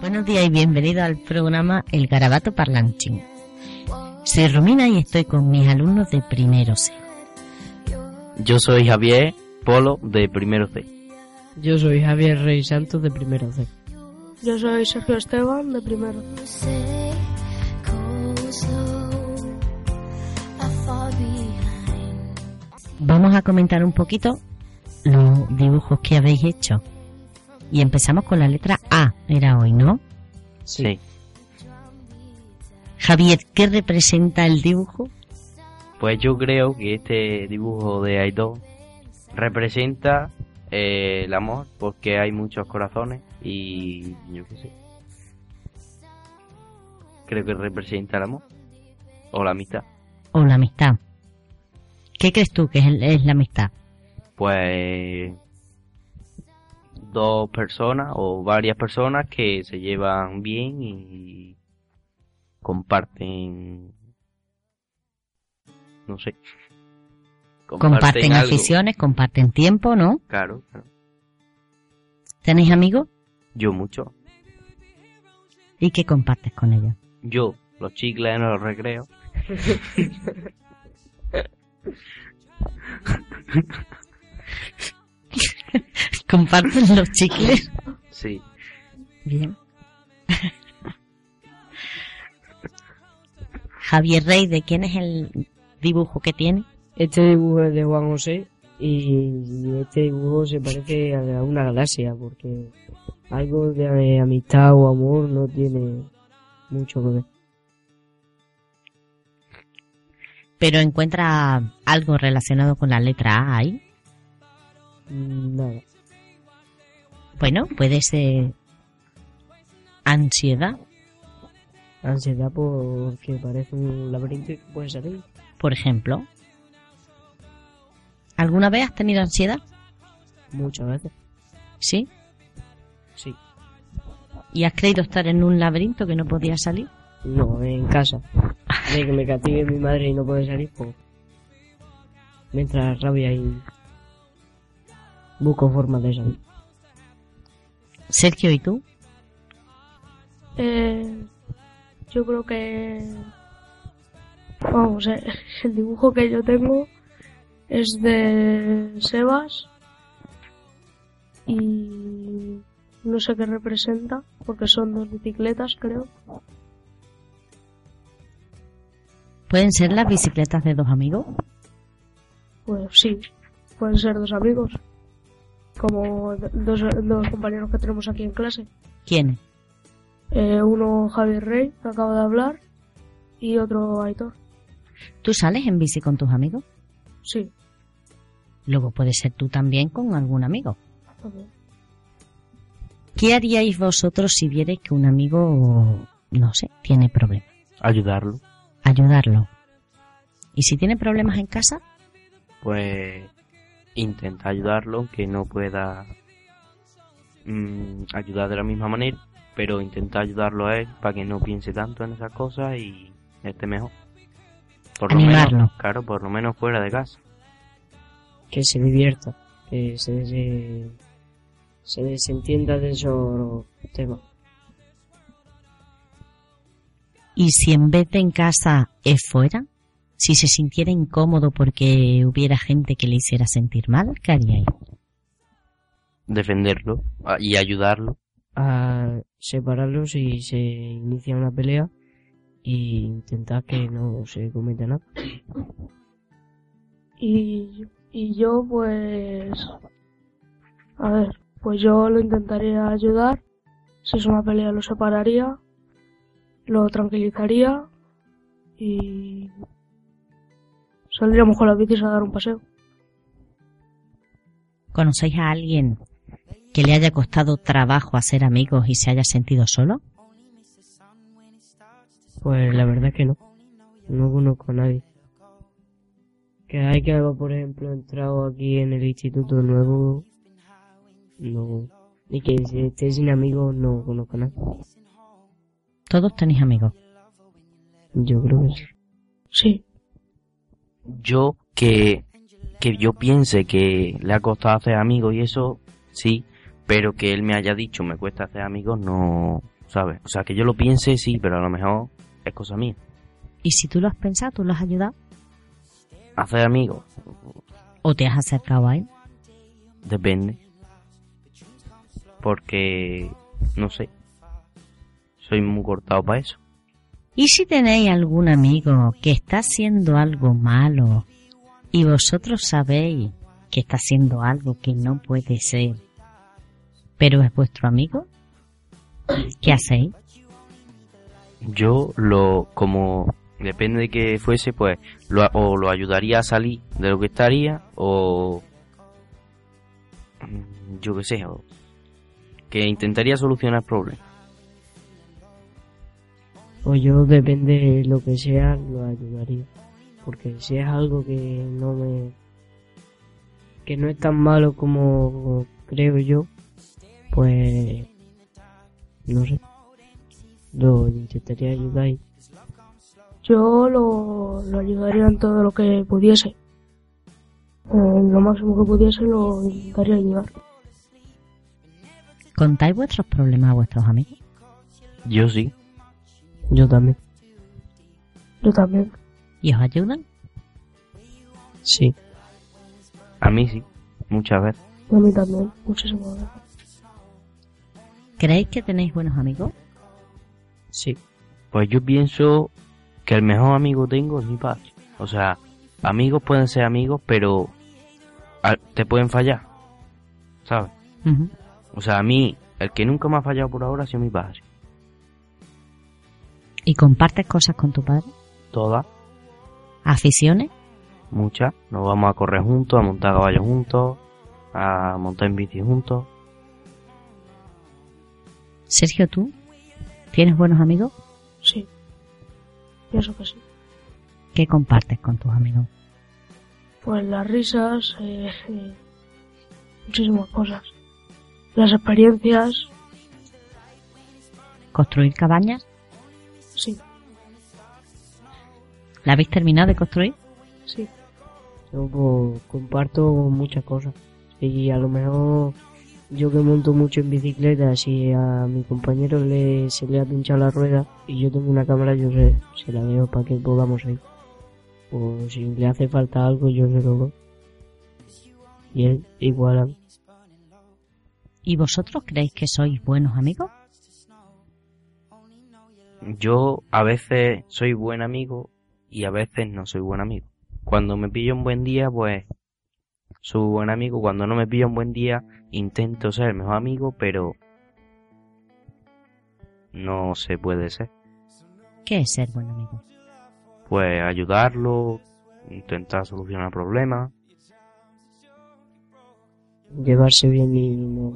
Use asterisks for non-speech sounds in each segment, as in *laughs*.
Buenos días y bienvenido al programa El Garabato Parlanchín. Soy Romina y estoy con mis alumnos de primero C. Yo soy Javier Polo de primero C. Yo soy Javier Rey Santos de primero C. Yo soy Sergio Esteban, de primero. say Vamos a comentar un poquito los dibujos que habéis hecho. Y empezamos con la letra A, era hoy, ¿no? Sí. Javier, ¿qué representa el dibujo? Pues yo creo que este dibujo de Aido representa eh, el amor porque hay muchos corazones y yo qué sé. Creo que representa el amor o la amistad. O la amistad. ¿Qué crees tú que es, el- es la amistad? Pues dos personas o varias personas que se llevan bien y comparten no sé Comparten, aficiones, comparten tiempo, ¿no? claro, claro. ¿Tenéis amigos? yo mucho ¿Y qué compartes con ellos? yo los chicles en los recreos *laughs* *laughs* ¿Comparten los chicles? sí Bien. Javier Rey, ¿de quién es el dibujo que tiene? Este dibujo es de Juan José y este dibujo se parece a una galaxia porque algo de amistad o amor no tiene mucho que ver. Pero encuentra algo relacionado con la letra A ahí. Nada. Bueno, puede ser ansiedad, Ansiedad porque parece un laberinto y puede salir. por ejemplo. ¿Alguna vez has tenido ansiedad? Muchas veces. Sí. Sí. ¿Y has creído estar en un laberinto que no podías salir? No, en casa. De que me castigue mi madre y no puede salir, pues. Mientras rabia y busco formas de salir. Sergio, ¿y tú? Eh, yo creo que... Vamos, eh, el dibujo que yo tengo es de Sebas y no sé qué representa porque son dos bicicletas creo. ¿Pueden ser las bicicletas de dos amigos? Pues sí, pueden ser dos amigos como dos, dos compañeros que tenemos aquí en clase. ¿Quiénes? Eh, uno Javier Rey, que acaba de hablar, y otro Aitor. ¿Tú sales en bici con tus amigos? Sí, Luego puede ser tú también con algún amigo. también. ¿Qué haríais vosotros si vierais que un amigo, no sé, tiene problemas? ayudarlo Ayudarlo. ¿Y si tiene problemas en casa? pues intenta ayudarlo aunque no pueda mm, ayudar de la misma manera pero intenta ayudarlo a él para que no piense tanto en esas cosas y esté mejor por lo Animarlo. menos claro por lo menos fuera de casa que se divierta, que se, se, se desentienda de esos temas. ¿Y si en vez de en casa es fuera? Si se sintiera incómodo porque hubiera gente que le hiciera sentir mal, ¿qué haríais? defenderlo a- y ayudarlo A separarlos y se inicia una pelea y intentar que no se cometa nada. Y, y yo pues... A ver, pues yo lo intentaría ayudar. Si es una pelea lo separaría. Lo tranquilizaría. Y... Saldríamos con las bicis a dar un paseo. ¿Conocéis a alguien que le haya costado trabajo hacer amigos y se haya sentido solo? Pues la verdad es que no. No conozco a nadie. Que hay que haber, por ejemplo, entrado aquí en el instituto nuevo. No. Y que si esté sin amigos no conozco a nadie. Todos tenéis amigos. Yo creo que sí. Sí, Yo que, que yo piense que le ha costado hacer amigos y eso, sí, pero que él me haya dicho me cuesta hacer amigos, no, ¿sabes? O sea, que yo lo piense, sí, pero a lo mejor es cosa mía. Y si tú lo has pensado, tú lo has ayudado Hacer amigos, o te has acercado a él. depende. Porque, no sé, soy muy cortado para eso. ¿Y si tenéis algún amigo que está haciendo algo malo y vosotros sabéis que está haciendo algo que no puede ser, pero es vuestro amigo? ¿Qué hacéis? Yo lo, como depende de que fuese, pues, lo, o lo ayudaría a salir de lo que estaría, o yo qué sé, o que intentaría solucionar problemas. O yo depende de lo que sea, lo ayudaría. Porque si es algo que no me... que no es tan malo como creo yo, pues... no sé. Lo intentaría ayudar y... yo lo, lo ayudaría en todo lo que pudiese. En lo máximo que pudiese lo intentaría ayudar. ¿Contáis vuestros problemas a vuestros amigos? Yo sí, Yo también. Yo también. ¿Y os ayudan? Sí. a mí sí, muchas veces. A mí también, muchísimas veces. ¿Creéis que tenéis buenos amigos? Sí. Pues yo pienso que el mejor amigo tengo es mi padre. O sea, amigos pueden ser amigos, pero a- te pueden fallar, ¿sabes? O sea, a mí, el que nunca me ha fallado por ahora ha sido mi padre. ¿Y compartes cosas con tu padre? Todas, ¿Aficiones? muchas. Nos vamos a correr juntos, a montar a caballo juntos, a montar en bici juntos. Sergio, ¿tú? ¿Tienes buenos amigos? Sí. Pienso que sí. ¿Qué compartes con tus amigos? Pues las risas, eh, eh, muchísimas cosas. Las experiencias, ¿Construir cabañas? Sí, ¿La habéis terminado de construir? sí. Yo pues, comparto muchas cosas. Y a lo mejor yo que monto mucho en bicicleta, si a mi compañero le, se le ha pinchado la rueda y yo tengo una cámara, yo se, se la veo para que podamos ir. O si le hace falta algo, yo se lo doy. Y él igual a mí. ¿Y vosotros creéis que sois buenos amigos? Yo a veces soy buen amigo y a veces no soy buen amigo. Cuando me pillo un buen día, pues soy buen amigo. Cuando no me pillo un buen día, intento ser el mejor amigo, pero no se puede ser. ¿Qué es ser buen amigo? Pues ayudarlo, intentar solucionar problemas. Llevarse bien y no,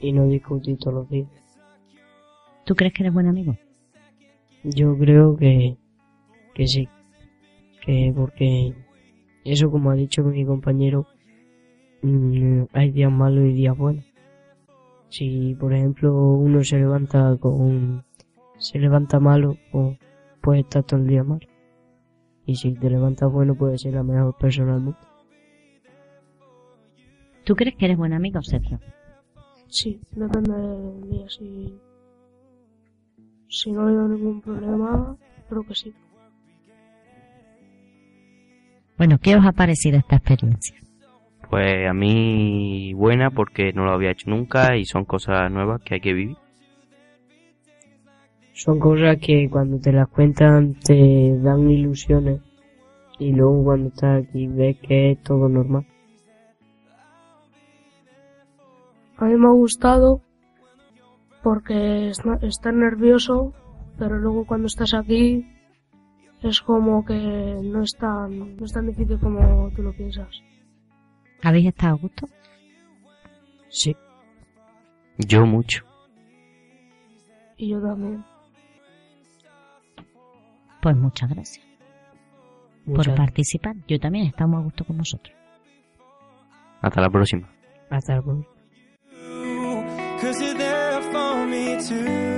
y no discutir todos los días. ¿Tú crees que eres buen amigo? Yo creo que, que sí. Que porque eso como ha dicho mi compañero, mm, hay días malos y días buenos. Si por ejemplo uno se levanta con, se levanta malo, pues puede estar todo el día mal. Y si te levantas bueno, puedes ser la mejor persona del mundo. ¿Tú crees que eres buen amigo, Sergio? Sí, depende del día. Si, si no habido ningún problema, creo que sí. Bueno, ¿qué os ha parecido esta experiencia? Pues a mí buena porque no lo había hecho nunca y son cosas nuevas que hay que vivir. Son cosas que cuando te las cuentan te dan ilusiones y luego cuando estás aquí ves que es todo normal. A mí me ha gustado porque es- estás nervioso, pero luego cuando estás aquí es como que no es tan, no es tan difícil como tú lo piensas. ¿Habéis estado a gusto? Sí. Yo mucho. Y yo también. Pues muchas gracias por participar. Yo también estamos a gusto con vosotros. Hasta la próxima. Hasta la próxima. Cause you're there for me too.